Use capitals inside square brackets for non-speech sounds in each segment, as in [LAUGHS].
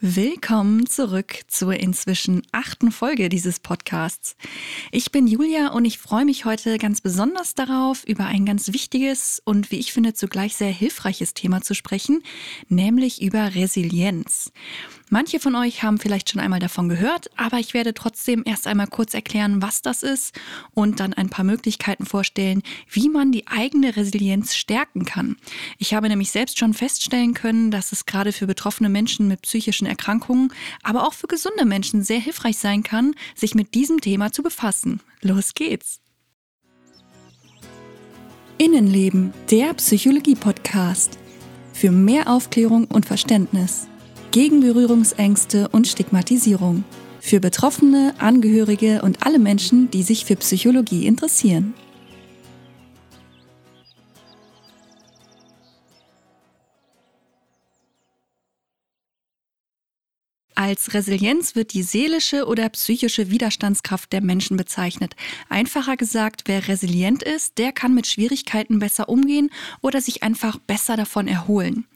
Willkommen zurück zur inzwischen achten Folge dieses Podcasts. Ich bin Julia und ich freue mich heute ganz besonders darauf, über ein ganz wichtiges und wie ich finde zugleich sehr hilfreiches Thema zu sprechen, nämlich über Resilienz. Manche von euch haben vielleicht schon einmal davon gehört, aber ich werde trotzdem erst einmal kurz erklären, was das ist und dann ein paar Möglichkeiten vorstellen, wie man die eigene Resilienz stärken kann. Ich habe nämlich selbst schon feststellen können, dass es gerade für betroffene Menschen mit psychischen Erkrankungen, aber auch für gesunde Menschen sehr hilfreich sein kann, sich mit diesem Thema zu befassen. Los geht's! Innenleben, der Psychologie-Podcast. Für mehr Aufklärung und Verständnis gegen Berührungsängste und Stigmatisierung. Für Betroffene, Angehörige und alle Menschen, die sich für Psychologie interessieren. Als Resilienz wird die seelische oder psychische Widerstandskraft der Menschen bezeichnet. Einfacher gesagt, wer resilient ist, der kann mit Schwierigkeiten besser umgehen oder sich einfach besser davon erholen.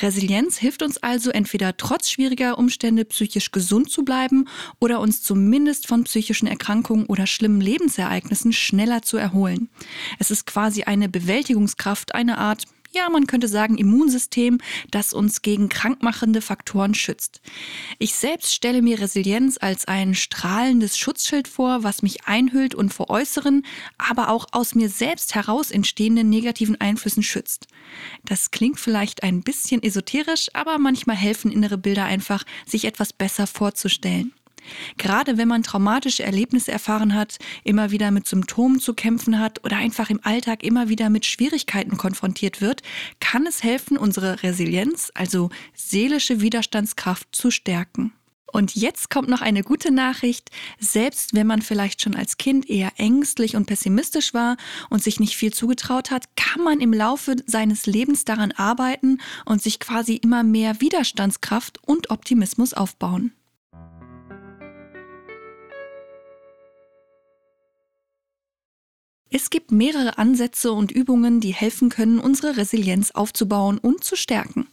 Resilienz hilft uns also entweder trotz schwieriger Umstände psychisch gesund zu bleiben oder uns zumindest von psychischen Erkrankungen oder schlimmen Lebensereignissen schneller zu erholen. Es ist quasi eine Bewältigungskraft, eine Art ja, man könnte sagen, Immunsystem, das uns gegen krankmachende Faktoren schützt. Ich selbst stelle mir Resilienz als ein strahlendes Schutzschild vor, was mich einhüllt und vor äußeren, aber auch aus mir selbst heraus entstehenden negativen Einflüssen schützt. Das klingt vielleicht ein bisschen esoterisch, aber manchmal helfen innere Bilder einfach, sich etwas besser vorzustellen. Gerade wenn man traumatische Erlebnisse erfahren hat, immer wieder mit Symptomen zu kämpfen hat oder einfach im Alltag immer wieder mit Schwierigkeiten konfrontiert wird, kann es helfen, unsere Resilienz, also seelische Widerstandskraft zu stärken. Und jetzt kommt noch eine gute Nachricht. Selbst wenn man vielleicht schon als Kind eher ängstlich und pessimistisch war und sich nicht viel zugetraut hat, kann man im Laufe seines Lebens daran arbeiten und sich quasi immer mehr Widerstandskraft und Optimismus aufbauen. Es gibt mehrere Ansätze und Übungen, die helfen können, unsere Resilienz aufzubauen und zu stärken.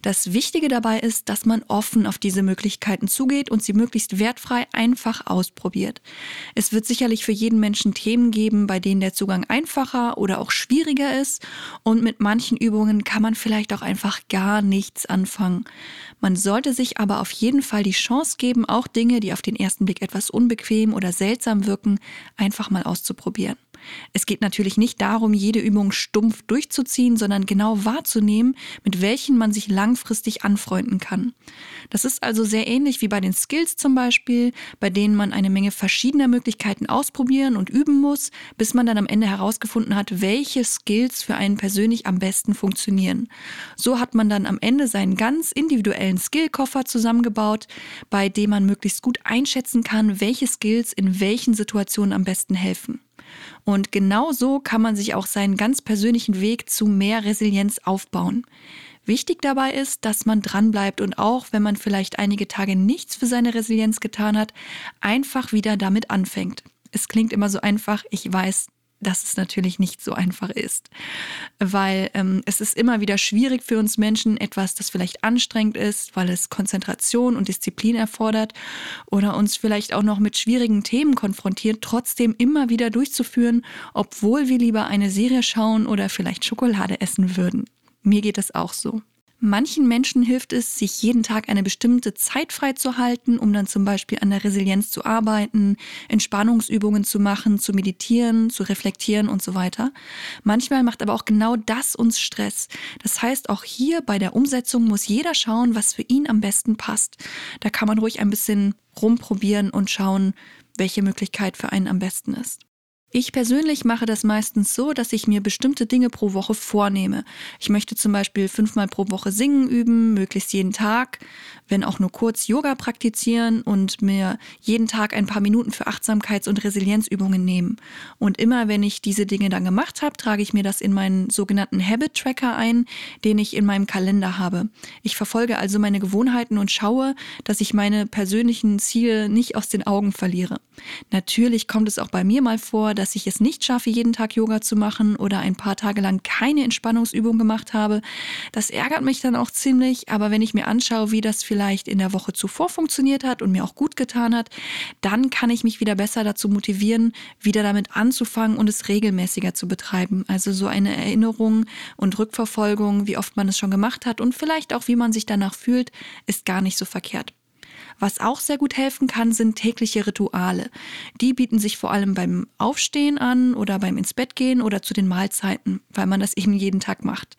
Das Wichtige dabei ist, dass man offen auf diese Möglichkeiten zugeht und sie möglichst wertfrei einfach ausprobiert. Es wird sicherlich für jeden Menschen Themen geben, bei denen der Zugang einfacher oder auch schwieriger ist und mit manchen Übungen kann man vielleicht auch einfach gar nichts anfangen. Man sollte sich aber auf jeden Fall die Chance geben, auch Dinge, die auf den ersten Blick etwas unbequem oder seltsam wirken, einfach mal auszuprobieren. Es geht natürlich nicht darum, jede Übung stumpf durchzuziehen, sondern genau wahrzunehmen, mit welchen man sich langfristig anfreunden kann. Das ist also sehr ähnlich wie bei den Skills zum Beispiel, bei denen man eine Menge verschiedener Möglichkeiten ausprobieren und üben muss, bis man dann am Ende herausgefunden hat, welche Skills für einen persönlich am besten funktionieren. So hat man dann am Ende seinen ganz individuellen Skillkoffer zusammengebaut, bei dem man möglichst gut einschätzen kann, welche Skills in welchen Situationen am besten helfen. Und genau so kann man sich auch seinen ganz persönlichen Weg zu mehr Resilienz aufbauen. Wichtig dabei ist, dass man dranbleibt und auch, wenn man vielleicht einige Tage nichts für seine Resilienz getan hat, einfach wieder damit anfängt. Es klingt immer so einfach, ich weiß, dass es natürlich nicht so einfach ist. Weil ähm, es ist immer wieder schwierig für uns Menschen, etwas, das vielleicht anstrengend ist, weil es Konzentration und Disziplin erfordert oder uns vielleicht auch noch mit schwierigen Themen konfrontiert, trotzdem immer wieder durchzuführen, obwohl wir lieber eine Serie schauen oder vielleicht Schokolade essen würden. Mir geht es auch so. Manchen Menschen hilft es, sich jeden Tag eine bestimmte Zeit freizuhalten, um dann zum Beispiel an der Resilienz zu arbeiten, Entspannungsübungen zu machen, zu meditieren, zu reflektieren und so weiter. Manchmal macht aber auch genau das uns Stress. Das heißt, auch hier bei der Umsetzung muss jeder schauen, was für ihn am besten passt. Da kann man ruhig ein bisschen rumprobieren und schauen, welche Möglichkeit für einen am besten ist. Ich persönlich mache das meistens so, dass ich mir bestimmte Dinge pro Woche vornehme. Ich möchte zum Beispiel fünfmal pro Woche singen üben, möglichst jeden Tag, wenn auch nur kurz Yoga praktizieren und mir jeden Tag ein paar Minuten für Achtsamkeits- und Resilienzübungen nehmen. Und immer wenn ich diese Dinge dann gemacht habe, trage ich mir das in meinen sogenannten Habit Tracker ein, den ich in meinem Kalender habe. Ich verfolge also meine Gewohnheiten und schaue, dass ich meine persönlichen Ziele nicht aus den Augen verliere. Natürlich kommt es auch bei mir mal vor, dass dass ich es nicht schaffe, jeden Tag Yoga zu machen oder ein paar Tage lang keine Entspannungsübung gemacht habe. Das ärgert mich dann auch ziemlich, aber wenn ich mir anschaue, wie das vielleicht in der Woche zuvor funktioniert hat und mir auch gut getan hat, dann kann ich mich wieder besser dazu motivieren, wieder damit anzufangen und es regelmäßiger zu betreiben. Also so eine Erinnerung und Rückverfolgung, wie oft man es schon gemacht hat und vielleicht auch, wie man sich danach fühlt, ist gar nicht so verkehrt. Was auch sehr gut helfen kann, sind tägliche Rituale. Die bieten sich vor allem beim Aufstehen an oder beim ins Bett gehen oder zu den Mahlzeiten, weil man das eben jeden Tag macht.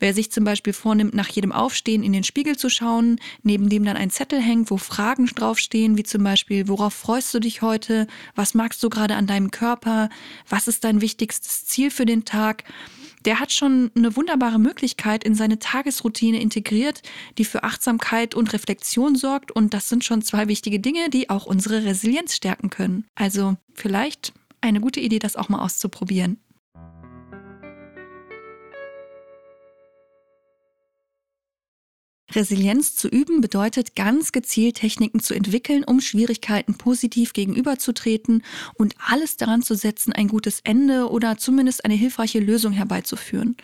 Wer sich zum Beispiel vornimmt, nach jedem Aufstehen in den Spiegel zu schauen, neben dem dann ein Zettel hängt, wo Fragen draufstehen, wie zum Beispiel, worauf freust du dich heute? Was magst du gerade an deinem Körper? Was ist dein wichtigstes Ziel für den Tag? Der hat schon eine wunderbare Möglichkeit in seine Tagesroutine integriert, die für Achtsamkeit und Reflexion sorgt. Und das sind schon zwei wichtige Dinge, die auch unsere Resilienz stärken können. Also vielleicht eine gute Idee, das auch mal auszuprobieren. Resilienz zu üben bedeutet ganz gezielt Techniken zu entwickeln, um Schwierigkeiten positiv gegenüberzutreten und alles daran zu setzen, ein gutes Ende oder zumindest eine hilfreiche Lösung herbeizuführen.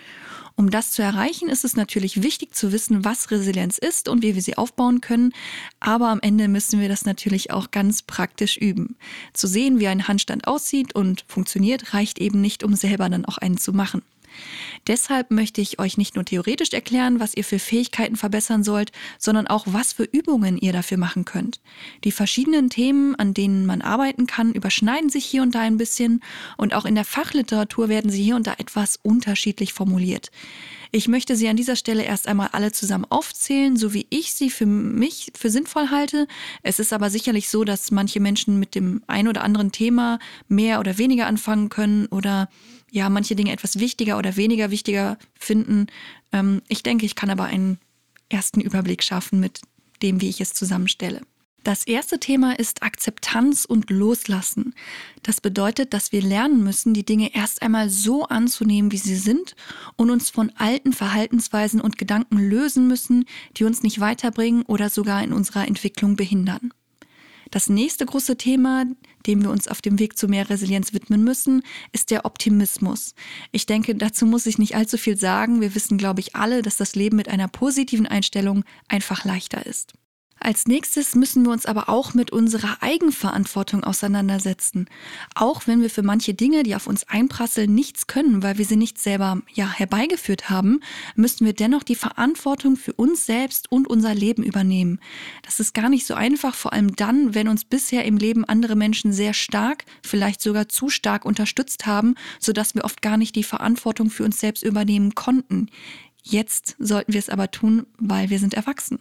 Um das zu erreichen, ist es natürlich wichtig zu wissen, was Resilienz ist und wie wir sie aufbauen können. Aber am Ende müssen wir das natürlich auch ganz praktisch üben. Zu sehen, wie ein Handstand aussieht und funktioniert, reicht eben nicht, um selber dann auch einen zu machen. Deshalb möchte ich euch nicht nur theoretisch erklären, was ihr für Fähigkeiten verbessern sollt, sondern auch, was für Übungen ihr dafür machen könnt. Die verschiedenen Themen, an denen man arbeiten kann, überschneiden sich hier und da ein bisschen und auch in der Fachliteratur werden sie hier und da etwas unterschiedlich formuliert. Ich möchte sie an dieser Stelle erst einmal alle zusammen aufzählen, so wie ich sie für mich für sinnvoll halte. Es ist aber sicherlich so, dass manche Menschen mit dem ein oder anderen Thema mehr oder weniger anfangen können oder ja, manche Dinge etwas wichtiger oder weniger wichtiger finden. Ähm, ich denke, ich kann aber einen ersten Überblick schaffen mit dem, wie ich es zusammenstelle. Das erste Thema ist Akzeptanz und Loslassen. Das bedeutet, dass wir lernen müssen, die Dinge erst einmal so anzunehmen, wie sie sind und uns von alten Verhaltensweisen und Gedanken lösen müssen, die uns nicht weiterbringen oder sogar in unserer Entwicklung behindern. Das nächste große Thema, dem wir uns auf dem Weg zu mehr Resilienz widmen müssen, ist der Optimismus. Ich denke, dazu muss ich nicht allzu viel sagen. Wir wissen, glaube ich, alle, dass das Leben mit einer positiven Einstellung einfach leichter ist. Als nächstes müssen wir uns aber auch mit unserer Eigenverantwortung auseinandersetzen. Auch wenn wir für manche Dinge, die auf uns einprasseln, nichts können, weil wir sie nicht selber ja, herbeigeführt haben, müssen wir dennoch die Verantwortung für uns selbst und unser Leben übernehmen. Das ist gar nicht so einfach, vor allem dann, wenn uns bisher im Leben andere Menschen sehr stark, vielleicht sogar zu stark unterstützt haben, sodass wir oft gar nicht die Verantwortung für uns selbst übernehmen konnten. Jetzt sollten wir es aber tun, weil wir sind erwachsen.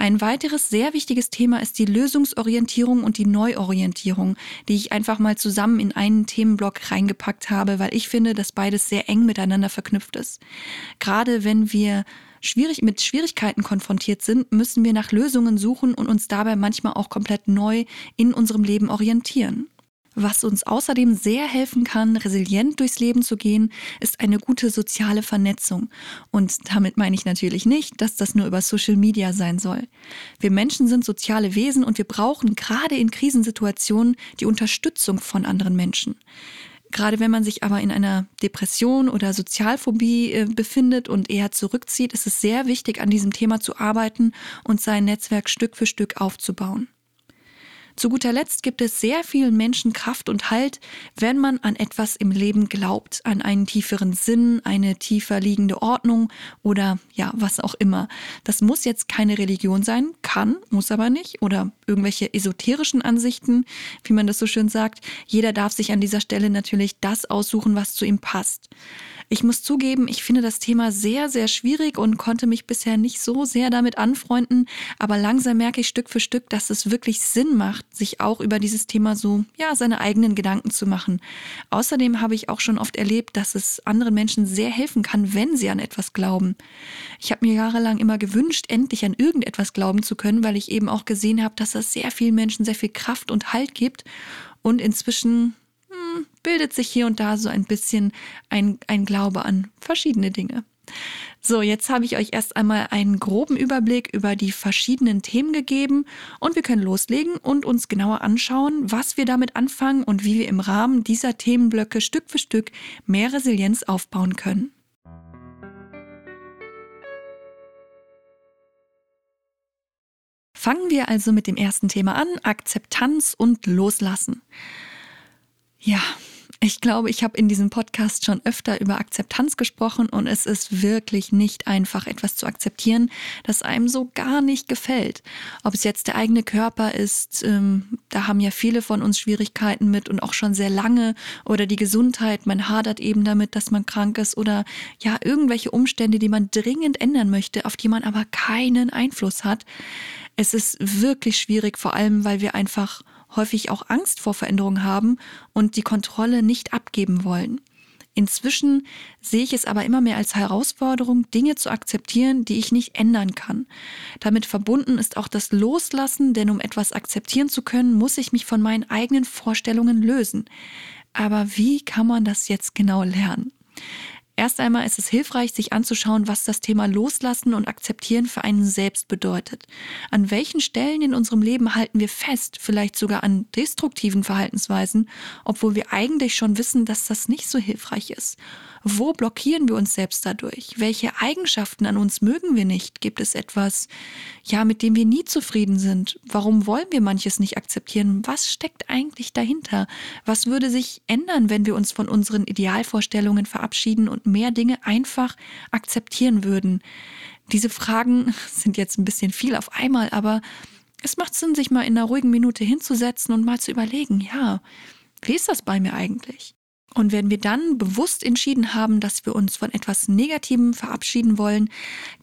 Ein weiteres sehr wichtiges Thema ist die Lösungsorientierung und die Neuorientierung, die ich einfach mal zusammen in einen Themenblock reingepackt habe, weil ich finde, dass beides sehr eng miteinander verknüpft ist. Gerade wenn wir schwierig, mit Schwierigkeiten konfrontiert sind, müssen wir nach Lösungen suchen und uns dabei manchmal auch komplett neu in unserem Leben orientieren. Was uns außerdem sehr helfen kann, resilient durchs Leben zu gehen, ist eine gute soziale Vernetzung. Und damit meine ich natürlich nicht, dass das nur über Social Media sein soll. Wir Menschen sind soziale Wesen und wir brauchen gerade in Krisensituationen die Unterstützung von anderen Menschen. Gerade wenn man sich aber in einer Depression oder Sozialphobie äh, befindet und eher zurückzieht, ist es sehr wichtig, an diesem Thema zu arbeiten und sein Netzwerk Stück für Stück aufzubauen. Zu guter Letzt gibt es sehr vielen Menschen Kraft und Halt, wenn man an etwas im Leben glaubt, an einen tieferen Sinn, eine tiefer liegende Ordnung oder ja, was auch immer. Das muss jetzt keine Religion sein, kann, muss aber nicht oder irgendwelche esoterischen Ansichten, wie man das so schön sagt. Jeder darf sich an dieser Stelle natürlich das aussuchen, was zu ihm passt. Ich muss zugeben, ich finde das Thema sehr, sehr schwierig und konnte mich bisher nicht so sehr damit anfreunden. Aber langsam merke ich Stück für Stück, dass es wirklich Sinn macht, sich auch über dieses Thema so, ja, seine eigenen Gedanken zu machen. Außerdem habe ich auch schon oft erlebt, dass es anderen Menschen sehr helfen kann, wenn sie an etwas glauben. Ich habe mir jahrelang immer gewünscht, endlich an irgendetwas glauben zu können, weil ich eben auch gesehen habe, dass das sehr vielen Menschen sehr viel Kraft und Halt gibt. Und inzwischen bildet sich hier und da so ein bisschen ein, ein Glaube an verschiedene Dinge. So, jetzt habe ich euch erst einmal einen groben Überblick über die verschiedenen Themen gegeben und wir können loslegen und uns genauer anschauen, was wir damit anfangen und wie wir im Rahmen dieser Themenblöcke Stück für Stück mehr Resilienz aufbauen können. Fangen wir also mit dem ersten Thema an, Akzeptanz und Loslassen. Ja, ich glaube, ich habe in diesem Podcast schon öfter über Akzeptanz gesprochen und es ist wirklich nicht einfach, etwas zu akzeptieren, das einem so gar nicht gefällt. Ob es jetzt der eigene Körper ist, ähm, da haben ja viele von uns Schwierigkeiten mit und auch schon sehr lange, oder die Gesundheit, man hadert eben damit, dass man krank ist oder ja, irgendwelche Umstände, die man dringend ändern möchte, auf die man aber keinen Einfluss hat. Es ist wirklich schwierig, vor allem weil wir einfach häufig auch Angst vor Veränderungen haben und die Kontrolle nicht abgeben wollen. Inzwischen sehe ich es aber immer mehr als Herausforderung, Dinge zu akzeptieren, die ich nicht ändern kann. Damit verbunden ist auch das Loslassen, denn um etwas akzeptieren zu können, muss ich mich von meinen eigenen Vorstellungen lösen. Aber wie kann man das jetzt genau lernen? Erst einmal ist es hilfreich, sich anzuschauen, was das Thema Loslassen und Akzeptieren für einen selbst bedeutet. An welchen Stellen in unserem Leben halten wir fest, vielleicht sogar an destruktiven Verhaltensweisen, obwohl wir eigentlich schon wissen, dass das nicht so hilfreich ist. Wo blockieren wir uns selbst dadurch? Welche Eigenschaften an uns mögen wir nicht? Gibt es etwas, ja, mit dem wir nie zufrieden sind? Warum wollen wir manches nicht akzeptieren? Was steckt eigentlich dahinter? Was würde sich ändern, wenn wir uns von unseren Idealvorstellungen verabschieden und mehr Dinge einfach akzeptieren würden? Diese Fragen [LAUGHS] sind jetzt ein bisschen viel auf einmal, aber es macht Sinn, sich mal in einer ruhigen Minute hinzusetzen und mal zu überlegen, ja, wie ist das bei mir eigentlich? Und wenn wir dann bewusst entschieden haben, dass wir uns von etwas Negativem verabschieden wollen,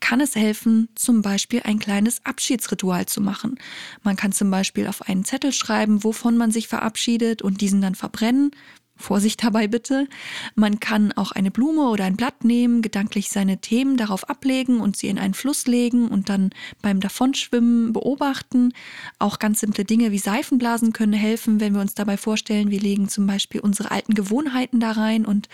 kann es helfen, zum Beispiel ein kleines Abschiedsritual zu machen. Man kann zum Beispiel auf einen Zettel schreiben, wovon man sich verabschiedet und diesen dann verbrennen. Vorsicht dabei bitte. Man kann auch eine Blume oder ein Blatt nehmen, gedanklich seine Themen darauf ablegen und sie in einen Fluss legen und dann beim Davonschwimmen beobachten. Auch ganz simple Dinge wie Seifenblasen können helfen, wenn wir uns dabei vorstellen, wir legen zum Beispiel unsere alten Gewohnheiten da rein und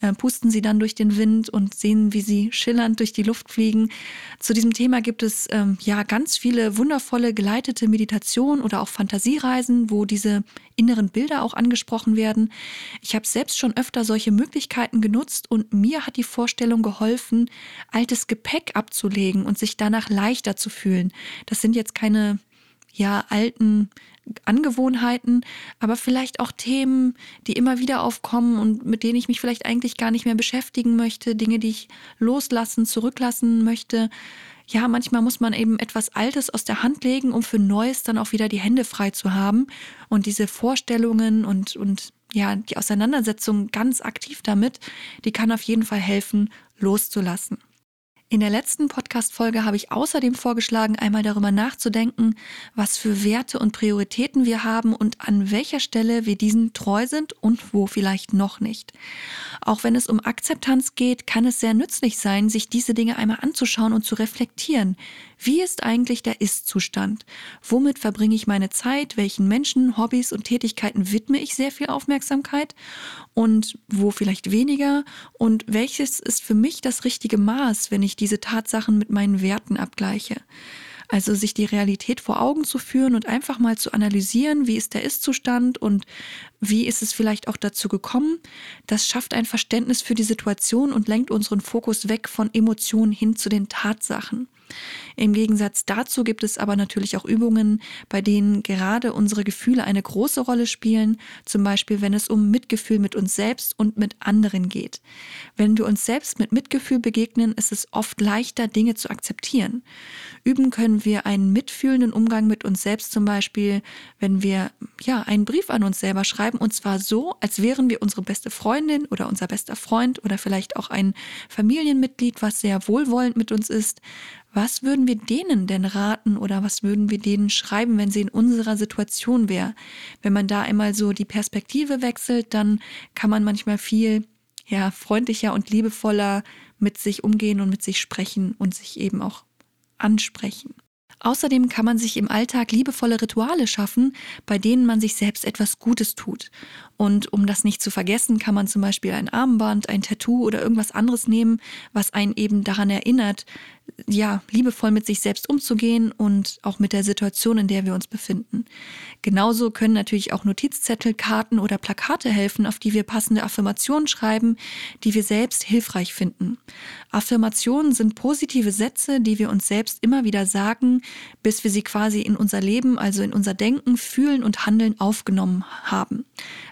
äh, pusten sie dann durch den Wind und sehen, wie sie schillernd durch die Luft fliegen. Zu diesem Thema gibt es ähm, ja ganz viele wundervolle geleitete Meditationen oder auch Fantasiereisen, wo diese inneren Bilder auch angesprochen werden. Ich habe selbst schon öfter solche Möglichkeiten genutzt und mir hat die Vorstellung geholfen, altes Gepäck abzulegen und sich danach leichter zu fühlen. Das sind jetzt keine ja alten Angewohnheiten, aber vielleicht auch Themen, die immer wieder aufkommen und mit denen ich mich vielleicht eigentlich gar nicht mehr beschäftigen möchte, Dinge, die ich loslassen, zurücklassen möchte ja, manchmal muss man eben etwas Altes aus der Hand legen, um für Neues dann auch wieder die Hände frei zu haben. Und diese Vorstellungen und, und ja, die Auseinandersetzung ganz aktiv damit, die kann auf jeden Fall helfen, loszulassen. In der letzten Podcast-Folge habe ich außerdem vorgeschlagen, einmal darüber nachzudenken, was für Werte und Prioritäten wir haben und an welcher Stelle wir diesen treu sind und wo vielleicht noch nicht. Auch wenn es um Akzeptanz geht, kann es sehr nützlich sein, sich diese Dinge einmal anzuschauen und zu reflektieren. Wie ist eigentlich der Ist-Zustand? Womit verbringe ich meine Zeit? Welchen Menschen, Hobbys und Tätigkeiten widme ich sehr viel Aufmerksamkeit? Und wo vielleicht weniger? Und welches ist für mich das richtige Maß, wenn ich diese Tatsachen mit meinen Werten abgleiche? Also sich die Realität vor Augen zu führen und einfach mal zu analysieren, wie ist der Ist-Zustand und wie ist es vielleicht auch dazu gekommen. Das schafft ein Verständnis für die Situation und lenkt unseren Fokus weg von Emotionen hin zu den Tatsachen. Im Gegensatz dazu gibt es aber natürlich auch Übungen, bei denen gerade unsere Gefühle eine große Rolle spielen, zum Beispiel wenn es um Mitgefühl mit uns selbst und mit anderen geht. Wenn wir uns selbst mit Mitgefühl begegnen, ist es oft leichter, Dinge zu akzeptieren. Üben können wir einen mitfühlenden Umgang mit uns selbst zum Beispiel, wenn wir ja einen Brief an uns selber schreiben und zwar so, als wären wir unsere beste Freundin oder unser bester Freund oder vielleicht auch ein Familienmitglied, was sehr wohlwollend mit uns ist. Was würden wir denen denn raten oder was würden wir denen schreiben, wenn sie in unserer Situation wäre? Wenn man da einmal so die Perspektive wechselt, dann kann man manchmal viel ja, freundlicher und liebevoller mit sich umgehen und mit sich sprechen und sich eben auch ansprechen. Außerdem kann man sich im Alltag liebevolle Rituale schaffen, bei denen man sich selbst etwas Gutes tut. Und um das nicht zu vergessen, kann man zum Beispiel ein Armband, ein Tattoo oder irgendwas anderes nehmen, was einen eben daran erinnert, ja, liebevoll mit sich selbst umzugehen und auch mit der Situation, in der wir uns befinden. Genauso können natürlich auch Notizzettel, Karten oder Plakate helfen, auf die wir passende Affirmationen schreiben, die wir selbst hilfreich finden. Affirmationen sind positive Sätze, die wir uns selbst immer wieder sagen, bis wir sie quasi in unser Leben, also in unser Denken, Fühlen und Handeln aufgenommen haben.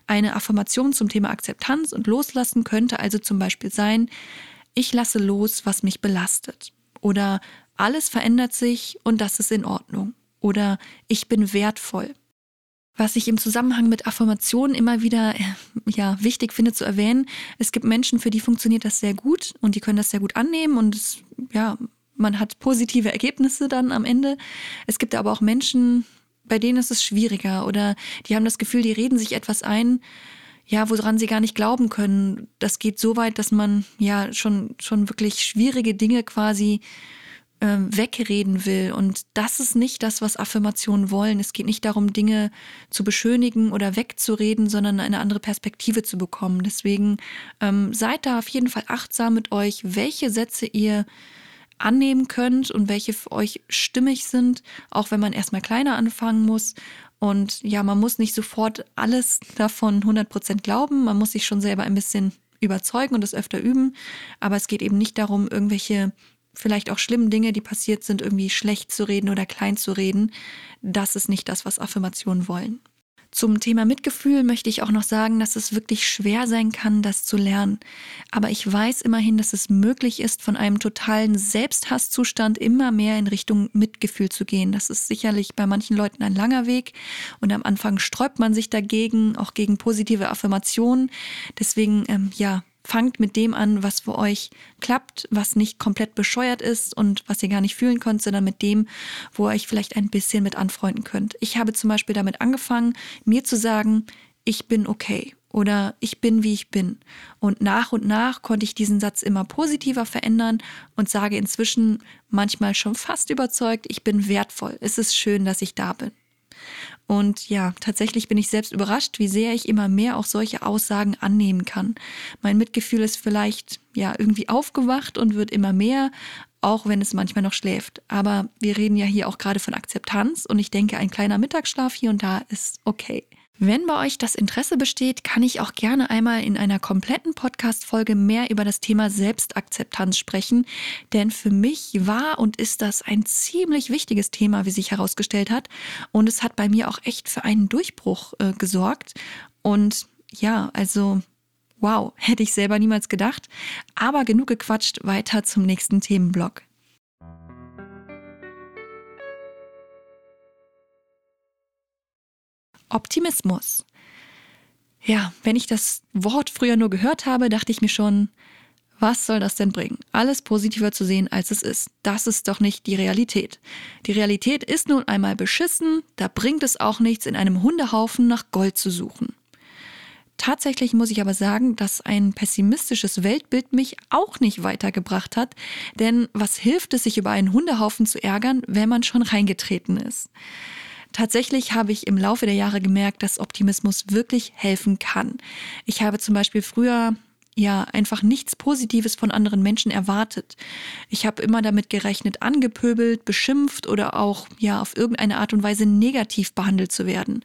Eine Affirmation zum Thema Akzeptanz und Loslassen könnte also zum Beispiel sein, ich lasse los, was mich belastet. Oder alles verändert sich und das ist in Ordnung. Oder ich bin wertvoll. Was ich im Zusammenhang mit Affirmationen immer wieder ja, wichtig finde zu erwähnen, es gibt Menschen, für die funktioniert das sehr gut und die können das sehr gut annehmen und es, ja, man hat positive Ergebnisse dann am Ende. Es gibt aber auch Menschen, bei denen ist es schwieriger oder die haben das Gefühl, die reden sich etwas ein, ja, woran sie gar nicht glauben können. Das geht so weit, dass man ja schon, schon wirklich schwierige Dinge quasi äh, wegreden will. Und das ist nicht das, was Affirmationen wollen. Es geht nicht darum, Dinge zu beschönigen oder wegzureden, sondern eine andere Perspektive zu bekommen. Deswegen ähm, seid da auf jeden Fall achtsam mit euch, welche Sätze ihr annehmen könnt und welche für euch stimmig sind, auch wenn man erstmal kleiner anfangen muss und ja, man muss nicht sofort alles davon 100% glauben. Man muss sich schon selber ein bisschen überzeugen und das öfter üben. Aber es geht eben nicht darum, irgendwelche vielleicht auch schlimmen Dinge, die passiert sind, irgendwie schlecht zu reden oder klein zu reden. Das ist nicht das, was Affirmationen wollen. Zum Thema Mitgefühl möchte ich auch noch sagen, dass es wirklich schwer sein kann, das zu lernen. Aber ich weiß immerhin, dass es möglich ist, von einem totalen Selbsthasszustand immer mehr in Richtung Mitgefühl zu gehen. Das ist sicherlich bei manchen Leuten ein langer Weg und am Anfang sträubt man sich dagegen, auch gegen positive Affirmationen. Deswegen, ähm, ja, fangt mit dem an, was für euch klappt, was nicht komplett bescheuert ist und was ihr gar nicht fühlen könnt, sondern mit dem, wo ihr euch vielleicht ein bisschen mit anfreunden könnt. Ich habe zum Beispiel damit angefangen, mir zu sagen, ich bin okay oder ich bin, wie ich bin. Und nach und nach konnte ich diesen Satz immer positiver verändern und sage inzwischen manchmal schon fast überzeugt, ich bin wertvoll. Es ist schön, dass ich da bin. Und ja, tatsächlich bin ich selbst überrascht, wie sehr ich immer mehr auch solche Aussagen annehmen kann. Mein Mitgefühl ist vielleicht ja irgendwie aufgewacht und wird immer mehr, auch wenn es manchmal noch schläft. Aber wir reden ja hier auch gerade von Akzeptanz und ich denke, ein kleiner Mittagsschlaf hier und da ist okay. Wenn bei euch das Interesse besteht, kann ich auch gerne einmal in einer kompletten Podcast-Folge mehr über das Thema Selbstakzeptanz sprechen, denn für mich war und ist das ein ziemlich wichtiges Thema, wie sich herausgestellt hat. Und es hat bei mir auch echt für einen Durchbruch äh, gesorgt. Und ja, also wow, hätte ich selber niemals gedacht. Aber genug gequatscht, weiter zum nächsten Themenblock. Optimismus. Ja, wenn ich das Wort früher nur gehört habe, dachte ich mir schon, was soll das denn bringen? Alles positiver zu sehen, als es ist. Das ist doch nicht die Realität. Die Realität ist nun einmal beschissen, da bringt es auch nichts, in einem Hundehaufen nach Gold zu suchen. Tatsächlich muss ich aber sagen, dass ein pessimistisches Weltbild mich auch nicht weitergebracht hat, denn was hilft es, sich über einen Hundehaufen zu ärgern, wenn man schon reingetreten ist? Tatsächlich habe ich im Laufe der Jahre gemerkt, dass Optimismus wirklich helfen kann. Ich habe zum Beispiel früher ja einfach nichts Positives von anderen Menschen erwartet. Ich habe immer damit gerechnet, angepöbelt, beschimpft oder auch ja auf irgendeine Art und Weise negativ behandelt zu werden.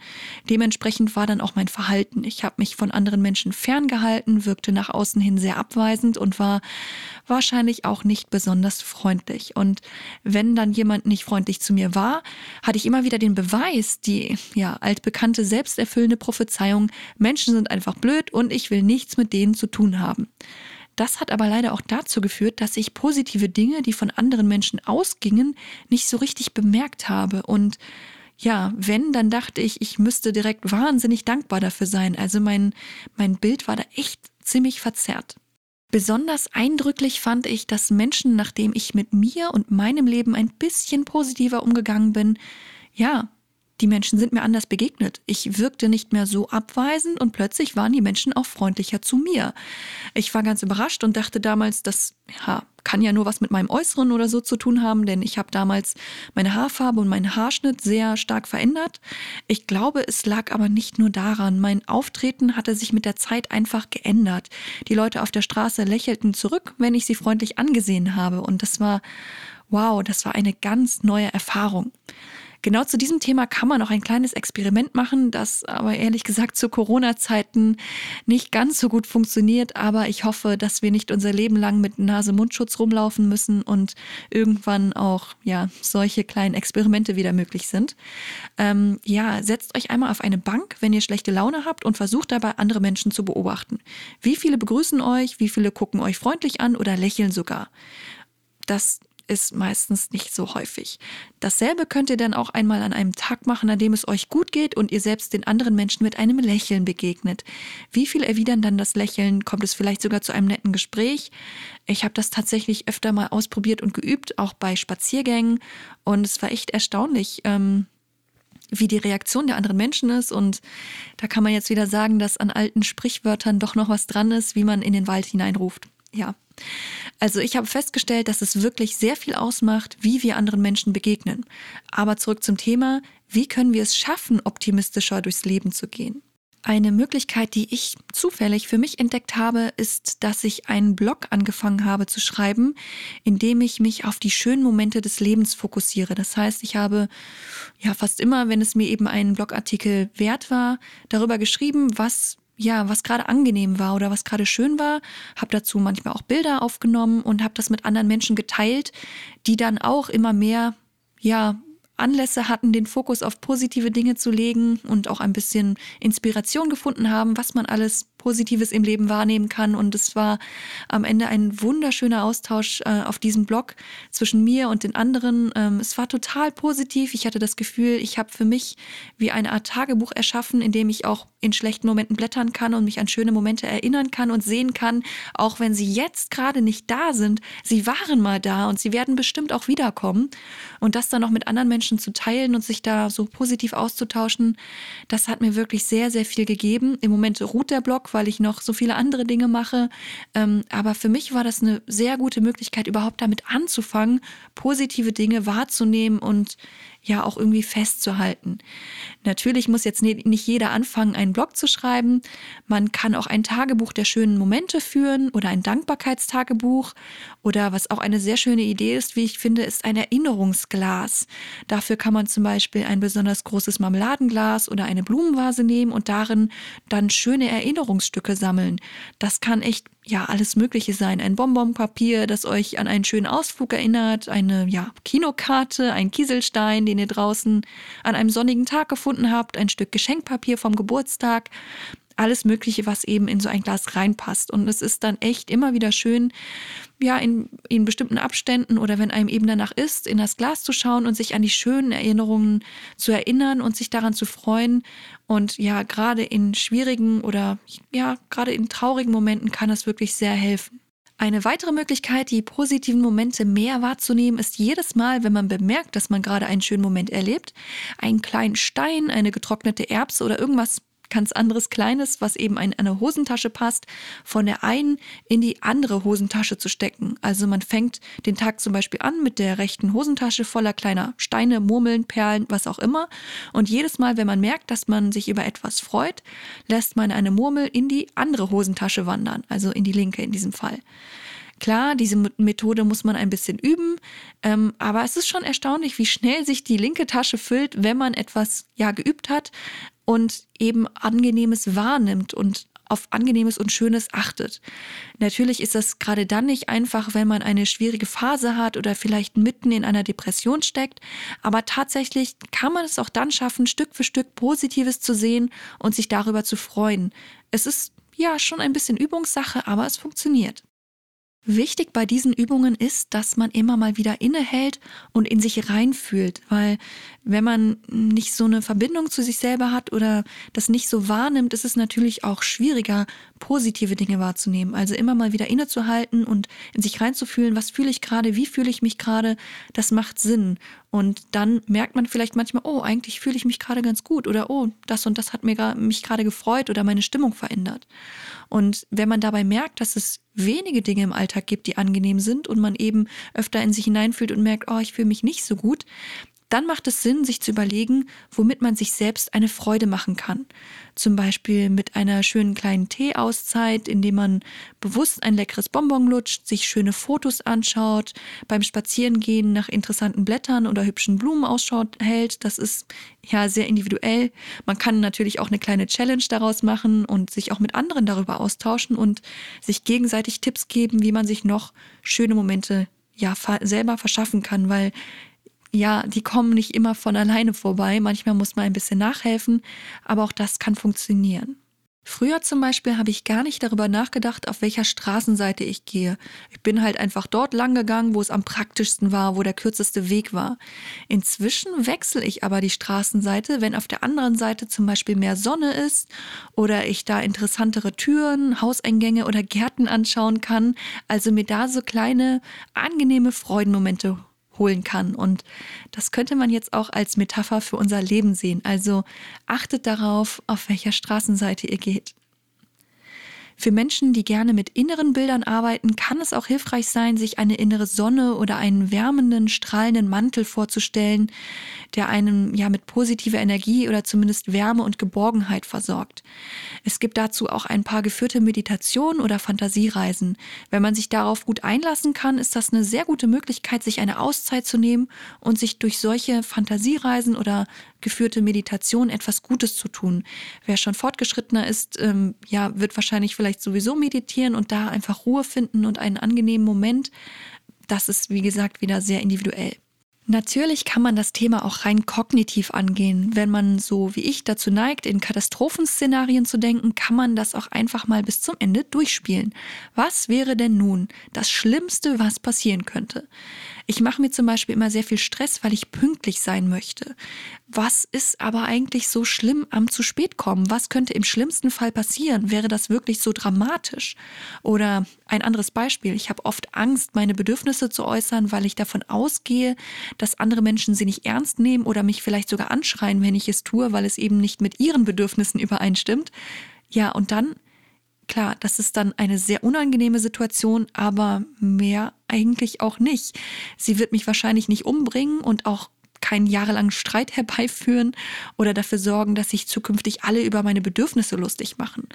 Dementsprechend war dann auch mein Verhalten. Ich habe mich von anderen Menschen ferngehalten, wirkte nach außen hin sehr abweisend und war wahrscheinlich auch nicht besonders freundlich. Und wenn dann jemand nicht freundlich zu mir war, hatte ich immer wieder den Beweis, die ja altbekannte selbsterfüllende Prophezeiung, Menschen sind einfach blöd und ich will nichts mit denen zu tun haben. Das hat aber leider auch dazu geführt, dass ich positive Dinge, die von anderen Menschen ausgingen, nicht so richtig bemerkt habe. Und ja, wenn, dann dachte ich, ich müsste direkt wahnsinnig dankbar dafür sein. Also mein, mein Bild war da echt ziemlich verzerrt. Besonders eindrücklich fand ich, dass Menschen, nachdem ich mit mir und meinem Leben ein bisschen positiver umgegangen bin, ja, die Menschen sind mir anders begegnet. Ich wirkte nicht mehr so abweisend und plötzlich waren die Menschen auch freundlicher zu mir. Ich war ganz überrascht und dachte damals, das ja, kann ja nur was mit meinem Äußeren oder so zu tun haben, denn ich habe damals meine Haarfarbe und meinen Haarschnitt sehr stark verändert. Ich glaube, es lag aber nicht nur daran. Mein Auftreten hatte sich mit der Zeit einfach geändert. Die Leute auf der Straße lächelten zurück, wenn ich sie freundlich angesehen habe und das war wow, das war eine ganz neue Erfahrung. Genau zu diesem Thema kann man auch ein kleines Experiment machen, das aber ehrlich gesagt zu Corona-Zeiten nicht ganz so gut funktioniert. Aber ich hoffe, dass wir nicht unser Leben lang mit Nase-Mundschutz rumlaufen müssen und irgendwann auch ja solche kleinen Experimente wieder möglich sind. Ähm, ja, setzt euch einmal auf eine Bank, wenn ihr schlechte Laune habt und versucht dabei andere Menschen zu beobachten. Wie viele begrüßen euch, wie viele gucken euch freundlich an oder lächeln sogar. Das ist meistens nicht so häufig. Dasselbe könnt ihr dann auch einmal an einem Tag machen, an dem es euch gut geht und ihr selbst den anderen Menschen mit einem Lächeln begegnet. Wie viel erwidern dann das Lächeln? Kommt es vielleicht sogar zu einem netten Gespräch? Ich habe das tatsächlich öfter mal ausprobiert und geübt, auch bei Spaziergängen. Und es war echt erstaunlich. Ähm, wie die Reaktion der anderen Menschen ist. Und da kann man jetzt wieder sagen, dass an alten Sprichwörtern doch noch was dran ist, wie man in den Wald hineinruft. Ja, also ich habe festgestellt, dass es wirklich sehr viel ausmacht, wie wir anderen Menschen begegnen. Aber zurück zum Thema, wie können wir es schaffen, optimistischer durchs Leben zu gehen? Eine Möglichkeit, die ich zufällig für mich entdeckt habe, ist, dass ich einen Blog angefangen habe zu schreiben, in dem ich mich auf die schönen Momente des Lebens fokussiere. Das heißt, ich habe ja fast immer, wenn es mir eben einen Blogartikel wert war, darüber geschrieben, was ja, was gerade angenehm war oder was gerade schön war, habe dazu manchmal auch Bilder aufgenommen und habe das mit anderen Menschen geteilt, die dann auch immer mehr ja, Anlässe hatten, den Fokus auf positive Dinge zu legen und auch ein bisschen Inspiration gefunden haben, was man alles Positives im Leben wahrnehmen kann. Und es war am Ende ein wunderschöner Austausch äh, auf diesem Blog zwischen mir und den anderen. Ähm, es war total positiv. Ich hatte das Gefühl, ich habe für mich wie eine Art Tagebuch erschaffen, in dem ich auch in schlechten Momenten blättern kann und mich an schöne Momente erinnern kann und sehen kann, auch wenn sie jetzt gerade nicht da sind. Sie waren mal da und sie werden bestimmt auch wiederkommen. Und das dann auch mit anderen Menschen zu teilen und sich da so positiv auszutauschen, das hat mir wirklich sehr, sehr viel gegeben. Im Moment ruht der Blog, weil ich noch so viele andere Dinge mache. Ähm, aber für mich war das eine sehr gute Möglichkeit, überhaupt damit anzufangen, positive Dinge wahrzunehmen und ja auch irgendwie festzuhalten. Natürlich muss jetzt nicht jeder anfangen, einen Blog zu schreiben. Man kann auch ein Tagebuch der schönen Momente führen oder ein Dankbarkeitstagebuch. Oder was auch eine sehr schöne Idee ist, wie ich finde, ist ein Erinnerungsglas. Dafür kann man zum Beispiel ein besonders großes Marmeladenglas oder eine Blumenvase nehmen und darin dann schöne Erinnerungsstücke sammeln. Das kann echt ja, alles Mögliche sein. Ein Bonbonpapier, das euch an einen schönen Ausflug erinnert, eine ja, Kinokarte, ein Kieselstein, den ihr draußen an einem sonnigen Tag gefunden habt, ein Stück Geschenkpapier vom Geburtstag, alles Mögliche, was eben in so ein Glas reinpasst. Und es ist dann echt immer wieder schön, ja, in, in bestimmten Abständen oder wenn einem eben danach ist, in das Glas zu schauen und sich an die schönen Erinnerungen zu erinnern und sich daran zu freuen. Und ja, gerade in schwierigen oder ja, gerade in traurigen Momenten kann es wirklich sehr helfen. Eine weitere Möglichkeit, die positiven Momente mehr wahrzunehmen, ist jedes Mal, wenn man bemerkt, dass man gerade einen schönen Moment erlebt, einen kleinen Stein, eine getrocknete Erbse oder irgendwas ganz anderes Kleines, was eben in eine Hosentasche passt, von der einen in die andere Hosentasche zu stecken. Also man fängt den Tag zum Beispiel an mit der rechten Hosentasche voller kleiner Steine, Murmeln, Perlen, was auch immer. Und jedes Mal, wenn man merkt, dass man sich über etwas freut, lässt man eine Murmel in die andere Hosentasche wandern, also in die linke in diesem Fall. Klar, diese Methode muss man ein bisschen üben, ähm, aber es ist schon erstaunlich, wie schnell sich die linke Tasche füllt, wenn man etwas ja geübt hat und eben Angenehmes wahrnimmt und auf Angenehmes und Schönes achtet. Natürlich ist das gerade dann nicht einfach, wenn man eine schwierige Phase hat oder vielleicht mitten in einer Depression steckt, aber tatsächlich kann man es auch dann schaffen, Stück für Stück Positives zu sehen und sich darüber zu freuen. Es ist ja schon ein bisschen Übungssache, aber es funktioniert. Wichtig bei diesen Übungen ist, dass man immer mal wieder innehält und in sich reinfühlt, weil wenn man nicht so eine Verbindung zu sich selber hat oder das nicht so wahrnimmt, ist es natürlich auch schwieriger, positive Dinge wahrzunehmen. Also immer mal wieder innezuhalten und in sich reinzufühlen, was fühle ich gerade, wie fühle ich mich gerade, das macht Sinn. Und dann merkt man vielleicht manchmal, oh, eigentlich fühle ich mich gerade ganz gut oder oh, das und das hat mir, mich gerade gefreut oder meine Stimmung verändert. Und wenn man dabei merkt, dass es wenige Dinge im Alltag gibt, die angenehm sind und man eben öfter in sich hineinfühlt und merkt, oh, ich fühle mich nicht so gut, dann macht es Sinn, sich zu überlegen, womit man sich selbst eine Freude machen kann. Zum Beispiel mit einer schönen kleinen Teeauszeit, indem man bewusst ein leckeres Bonbon lutscht, sich schöne Fotos anschaut, beim Spazierengehen nach interessanten Blättern oder hübschen Blumen ausschaut hält. Das ist ja sehr individuell. Man kann natürlich auch eine kleine Challenge daraus machen und sich auch mit anderen darüber austauschen und sich gegenseitig Tipps geben, wie man sich noch schöne Momente ja selber verschaffen kann, weil ja, die kommen nicht immer von alleine vorbei. Manchmal muss man ein bisschen nachhelfen, aber auch das kann funktionieren. Früher zum Beispiel habe ich gar nicht darüber nachgedacht, auf welcher Straßenseite ich gehe. Ich bin halt einfach dort lang gegangen, wo es am praktischsten war, wo der kürzeste Weg war. Inzwischen wechsle ich aber die Straßenseite, wenn auf der anderen Seite zum Beispiel mehr Sonne ist oder ich da interessantere Türen, Hauseingänge oder Gärten anschauen kann. Also mir da so kleine, angenehme Freudenmomente holen kann. Und das könnte man jetzt auch als Metapher für unser Leben sehen. Also achtet darauf, auf welcher Straßenseite ihr geht. Für Menschen, die gerne mit inneren Bildern arbeiten, kann es auch hilfreich sein, sich eine innere Sonne oder einen wärmenden, strahlenden Mantel vorzustellen, der einen ja mit positiver Energie oder zumindest Wärme und Geborgenheit versorgt. Es gibt dazu auch ein paar geführte Meditationen oder Fantasiereisen. Wenn man sich darauf gut einlassen kann, ist das eine sehr gute Möglichkeit, sich eine Auszeit zu nehmen und sich durch solche Fantasiereisen oder geführte Meditation etwas Gutes zu tun. Wer schon fortgeschrittener ist, ähm, ja, wird wahrscheinlich vielleicht sowieso meditieren und da einfach Ruhe finden und einen angenehmen Moment. Das ist, wie gesagt, wieder sehr individuell. Natürlich kann man das Thema auch rein kognitiv angehen. Wenn man so wie ich dazu neigt, in Katastrophenszenarien zu denken, kann man das auch einfach mal bis zum Ende durchspielen. Was wäre denn nun das Schlimmste, was passieren könnte? Ich mache mir zum Beispiel immer sehr viel Stress, weil ich pünktlich sein möchte. Was ist aber eigentlich so schlimm am zu spät kommen? Was könnte im schlimmsten Fall passieren? Wäre das wirklich so dramatisch? Oder ein anderes Beispiel. Ich habe oft Angst, meine Bedürfnisse zu äußern, weil ich davon ausgehe, dass andere Menschen sie nicht ernst nehmen oder mich vielleicht sogar anschreien, wenn ich es tue, weil es eben nicht mit ihren Bedürfnissen übereinstimmt. Ja, und dann Klar, das ist dann eine sehr unangenehme Situation, aber mehr eigentlich auch nicht. Sie wird mich wahrscheinlich nicht umbringen und auch keinen jahrelangen Streit [LAUGHS] herbeiführen oder dafür sorgen, dass sich zukünftig alle über meine Bedürfnisse lustig machen.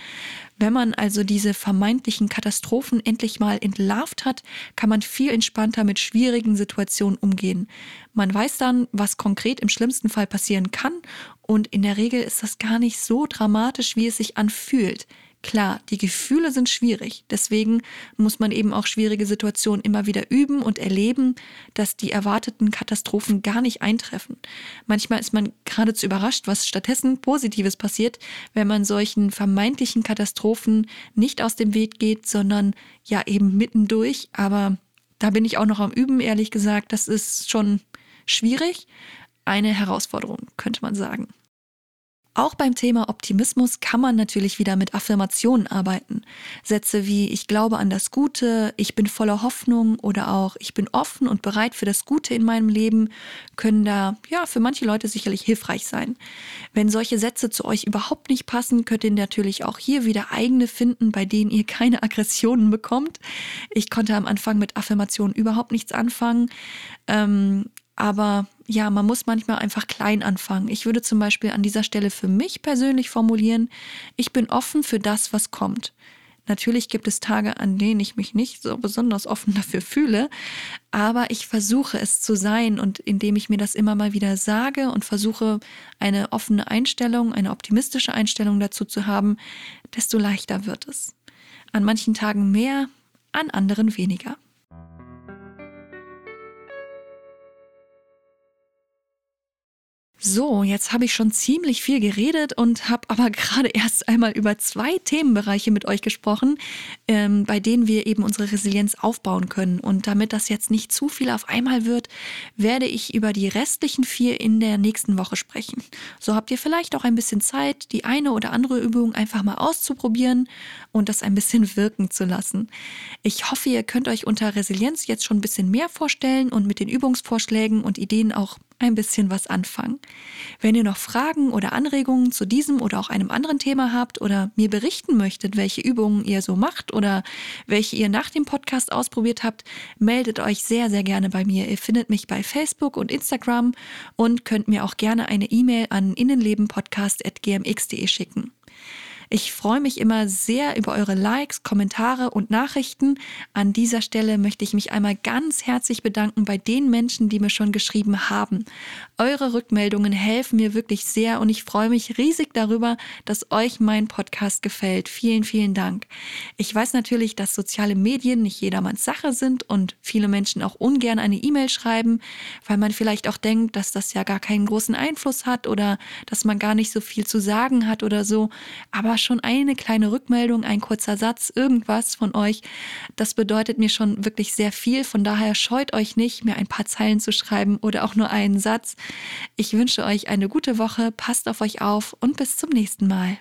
Wenn man also diese vermeintlichen Katastrophen endlich mal entlarvt hat, kann man viel entspannter mit schwierigen Situationen umgehen. Man weiß dann, was konkret im schlimmsten Fall passieren kann und in der Regel ist das gar nicht so dramatisch, wie es sich anfühlt. Klar, die Gefühle sind schwierig. Deswegen muss man eben auch schwierige Situationen immer wieder üben und erleben, dass die erwarteten Katastrophen gar nicht eintreffen. Manchmal ist man geradezu überrascht, was stattdessen Positives passiert, wenn man solchen vermeintlichen Katastrophen nicht aus dem Weg geht, sondern ja eben mittendurch. Aber da bin ich auch noch am Üben, ehrlich gesagt. Das ist schon schwierig. Eine Herausforderung, könnte man sagen. Auch beim Thema Optimismus kann man natürlich wieder mit Affirmationen arbeiten. Sätze wie ich glaube an das Gute, ich bin voller Hoffnung oder auch ich bin offen und bereit für das Gute in meinem Leben können da ja für manche Leute sicherlich hilfreich sein. Wenn solche Sätze zu euch überhaupt nicht passen, könnt ihr natürlich auch hier wieder eigene finden, bei denen ihr keine Aggressionen bekommt. Ich konnte am Anfang mit Affirmationen überhaupt nichts anfangen. Ähm, aber ja, man muss manchmal einfach klein anfangen. Ich würde zum Beispiel an dieser Stelle für mich persönlich formulieren, ich bin offen für das, was kommt. Natürlich gibt es Tage, an denen ich mich nicht so besonders offen [LAUGHS] dafür fühle, aber ich versuche es zu sein und indem ich mir das immer mal wieder sage und versuche eine offene Einstellung, eine optimistische Einstellung dazu zu haben, desto leichter wird es. An manchen Tagen mehr, an anderen weniger. So, jetzt habe ich schon ziemlich viel geredet und habe aber [LAUGHS] gerade erst einmal über zwei Themenbereiche mit euch gesprochen, ähm, bei denen wir eben unsere Resilienz aufbauen können. Und damit das jetzt nicht zu viel auf einmal wird, werde ich über die restlichen vier in der nächsten Woche sprechen. So habt ihr vielleicht auch ein bisschen Zeit, die eine oder andere Übung einfach mal auszuprobieren und das ein bisschen [LAUGHS] wirken zu lassen. Ich hoffe, ihr könnt euch unter Resilienz jetzt schon ein bisschen mehr vorstellen und mit den Übungsvorschlägen und Ideen auch ein bisschen was anfangen. Wenn ihr noch Fragen oder Anregungen zu diesem oder auch einem anderen Thema habt oder mir berichten möchtet, welche Übungen ihr so macht oder welche ihr nach dem Podcast ausprobiert habt, meldet euch sehr, sehr gerne bei mir. Ihr findet mich bei Facebook und Instagram und könnt mir auch gerne eine E-Mail an innenlebenpodcast.gmx.de schicken. Ich freue mich immer sehr über eure Likes, Kommentare und Nachrichten. An dieser Stelle möchte ich mich einmal ganz herzlich bedanken bei den Menschen, die mir schon geschrieben haben. Eure Rückmeldungen helfen mir wirklich sehr und ich freue mich riesig darüber, dass euch mein Podcast gefällt. Vielen, vielen Dank. Ich weiß natürlich, dass soziale Medien nicht jedermanns Sache sind und viele Menschen auch ungern eine E-Mail schreiben, weil man vielleicht auch denkt, dass das ja gar keinen großen Einfluss hat oder dass man gar nicht so viel zu sagen hat oder so. Aber schon eine kleine Rückmeldung, ein kurzer Satz, irgendwas von euch, das bedeutet mir schon wirklich sehr viel. Von daher scheut euch nicht, mir ein paar Zeilen zu schreiben oder auch nur einen Satz. Ich wünsche euch eine gute Woche, passt auf euch auf und bis zum nächsten Mal.